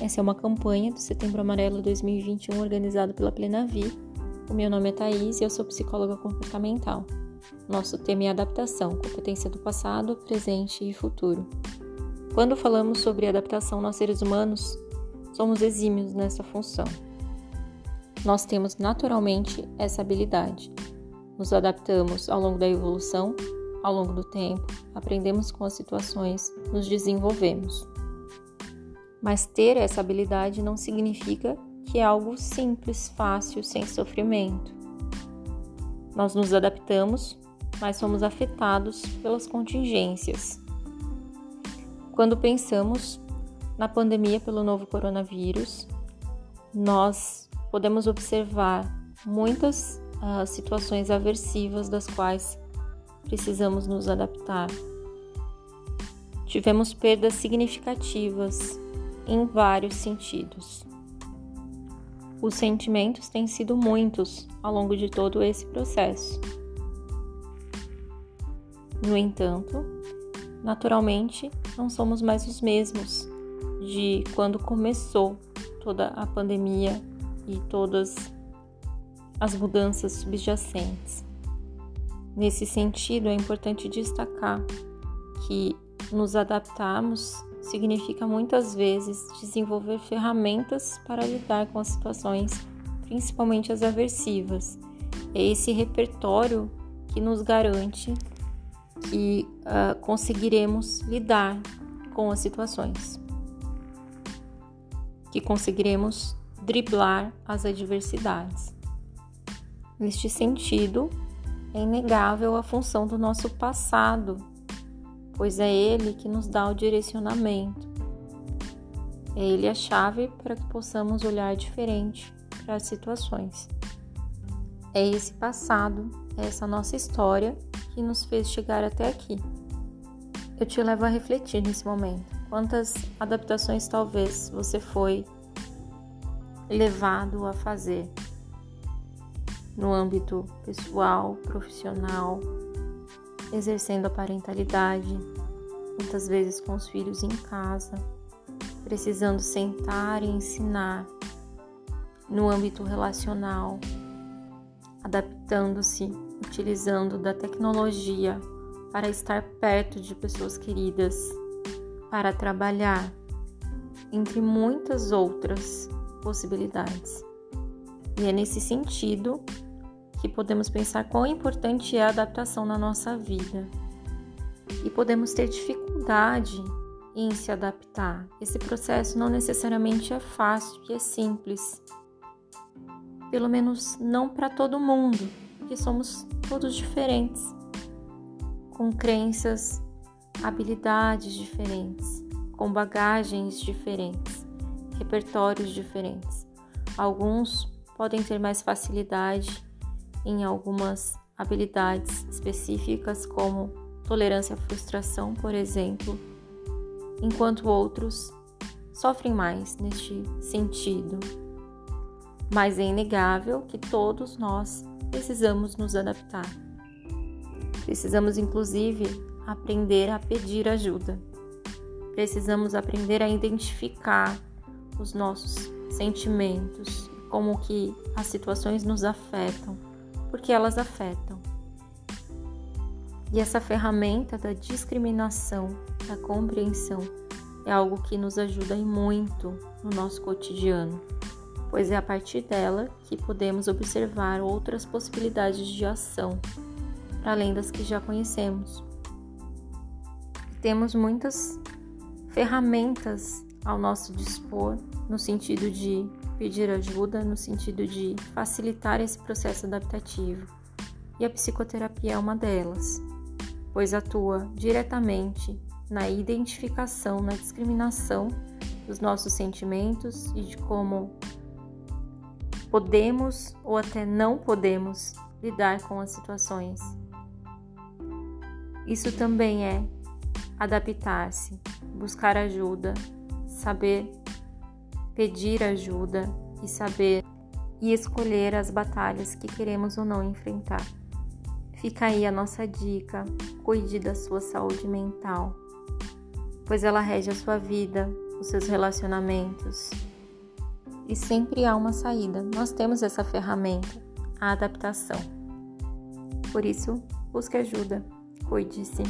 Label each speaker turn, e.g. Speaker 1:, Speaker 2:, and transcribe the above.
Speaker 1: Essa é uma campanha do Setembro Amarelo 2021 organizado pela Plenavi. O meu nome é Thaís e eu sou psicóloga comportamental. Nosso tema é adaptação, competência do passado, presente e futuro. Quando falamos sobre adaptação nós seres humanos, somos exímios nessa função. Nós temos naturalmente essa habilidade. Nos adaptamos ao longo da evolução, ao longo do tempo, aprendemos com as situações, nos desenvolvemos. Mas ter essa habilidade não significa que é algo simples, fácil, sem sofrimento. Nós nos adaptamos, mas somos afetados pelas contingências. Quando pensamos na pandemia pelo novo coronavírus, nós podemos observar muitas uh, situações aversivas das quais precisamos nos adaptar. Tivemos perdas significativas em vários sentidos. Os sentimentos têm sido muitos ao longo de todo esse processo. No entanto, naturalmente, não somos mais os mesmos de quando começou toda a pandemia e todas as mudanças subjacentes. Nesse sentido, é importante destacar que nos adaptarmos significa muitas vezes desenvolver ferramentas para lidar com as situações, principalmente as aversivas. É esse repertório que nos garante que uh, conseguiremos lidar com as situações, que conseguiremos driblar as adversidades. Neste sentido, é inegável a função do nosso passado pois é Ele que nos dá o direcionamento. É Ele a chave para que possamos olhar diferente para as situações. É esse passado, é essa nossa história que nos fez chegar até aqui. Eu te levo a refletir nesse momento. Quantas adaptações talvez você foi levado a fazer no âmbito pessoal, profissional, exercendo a parentalidade, muitas vezes com os filhos em casa, precisando sentar e ensinar no âmbito relacional, adaptando-se, utilizando da tecnologia para estar perto de pessoas queridas, para trabalhar, entre muitas outras possibilidades. E é nesse sentido que podemos pensar quão importante é a adaptação na nossa vida. E podemos ter dificuldade em se adaptar. Esse processo não necessariamente é fácil e é simples. Pelo menos não para todo mundo, porque somos todos diferentes, com crenças, habilidades diferentes, com bagagens diferentes, repertórios diferentes. Alguns podem ter mais facilidade em algumas habilidades específicas, como tolerância à frustração, por exemplo, enquanto outros sofrem mais neste sentido. Mas é inegável que todos nós precisamos nos adaptar. Precisamos, inclusive, aprender a pedir ajuda. Precisamos aprender a identificar os nossos sentimentos, como que as situações nos afetam porque elas afetam. E essa ferramenta da discriminação, da compreensão, é algo que nos ajuda muito no nosso cotidiano, pois é a partir dela que podemos observar outras possibilidades de ação, além das que já conhecemos. Temos muitas ferramentas ao nosso dispor no sentido de pedir ajuda no sentido de facilitar esse processo adaptativo, e a psicoterapia é uma delas, pois atua diretamente na identificação, na discriminação dos nossos sentimentos e de como podemos ou até não podemos lidar com as situações. Isso também é adaptar-se, buscar ajuda, saber pedir ajuda e saber e escolher as batalhas que queremos ou não enfrentar. Fica aí a nossa dica: cuide da sua saúde mental, pois ela rege a sua vida, os seus relacionamentos. E sempre há uma saída. Nós temos essa ferramenta, a adaptação. Por isso, busque ajuda. Cuide-se.